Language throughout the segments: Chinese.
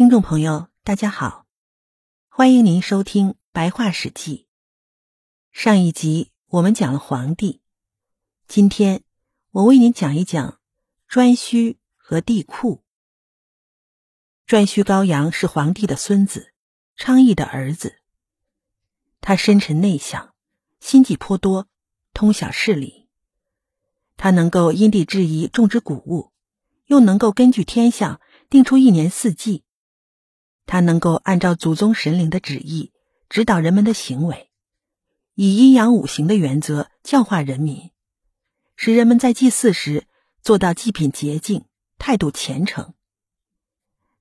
听众朋友，大家好，欢迎您收听《白话史记》。上一集我们讲了皇帝，今天我为您讲一讲颛顼和帝喾。颛顼高阳是皇帝的孙子，昌邑的儿子。他深沉内向，心计颇多，通晓事理。他能够因地制宜种植谷物，又能够根据天象定出一年四季。他能够按照祖宗神灵的旨意指导人们的行为，以阴阳五行的原则教化人民，使人们在祭祀时做到祭品洁净、态度虔诚。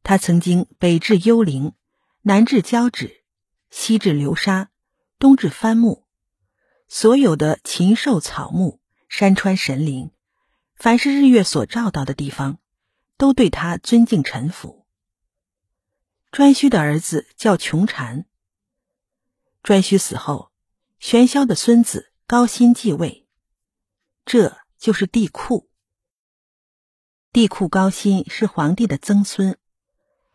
他曾经北至幽灵，南至交趾，西至流沙，东至番木，所有的禽兽草木、山川神灵，凡是日月所照到的地方，都对他尊敬臣服。颛顼的儿子叫穷禅。颛顼死后，玄霄的孙子高辛继位，这就是帝喾。帝喾高辛是皇帝的曾孙，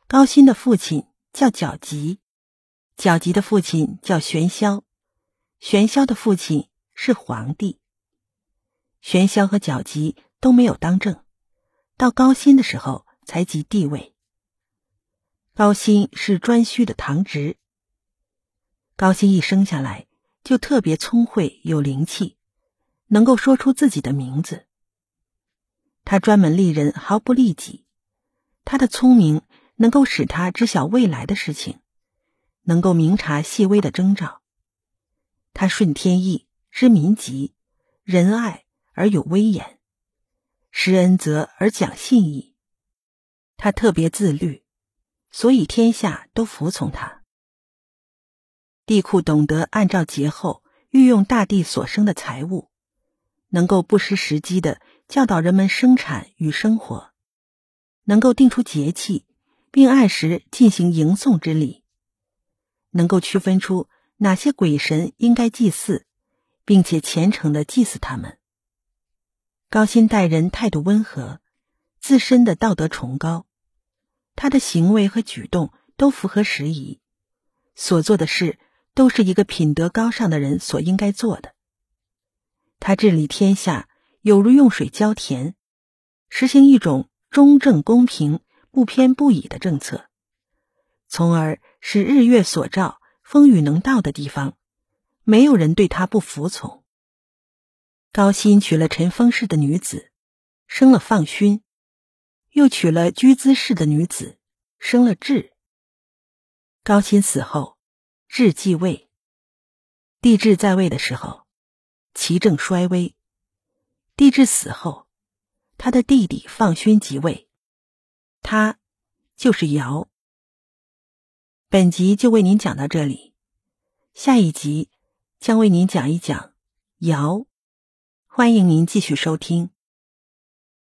高辛的父亲叫角吉，角吉的父亲叫玄霄，玄霄的父亲是皇帝。玄霄和角吉都没有当政，到高辛的时候才即帝位。高辛是颛顼的堂侄。高辛一生下来就特别聪慧有灵气，能够说出自己的名字。他专门利人，毫不利己。他的聪明能够使他知晓未来的事情，能够明察细微的征兆。他顺天意，知民疾，仁爱而有威严，施恩泽而讲信义。他特别自律。所以天下都服从他。帝喾懂得按照节后运用大地所生的财物，能够不失时机的教导人们生产与生活，能够定出节气，并按时进行迎送之礼，能够区分出哪些鬼神应该祭祀，并且虔诚的祭祀他们。高薪待人态度温和，自身的道德崇高。他的行为和举动都符合时宜，所做的事都是一个品德高尚的人所应该做的。他治理天下有如用水浇田，实行一种中正公平、不偏不倚的政策，从而使日月所照、风雨能到的地方，没有人对他不服从。高辛娶了陈丰氏的女子，生了放勋。又娶了居姿氏的女子，生了智。高辛死后，智继位。帝制在位的时候，其政衰微。帝制死后，他的弟弟放勋即位，他就是尧。本集就为您讲到这里，下一集将为您讲一讲尧。欢迎您继续收听。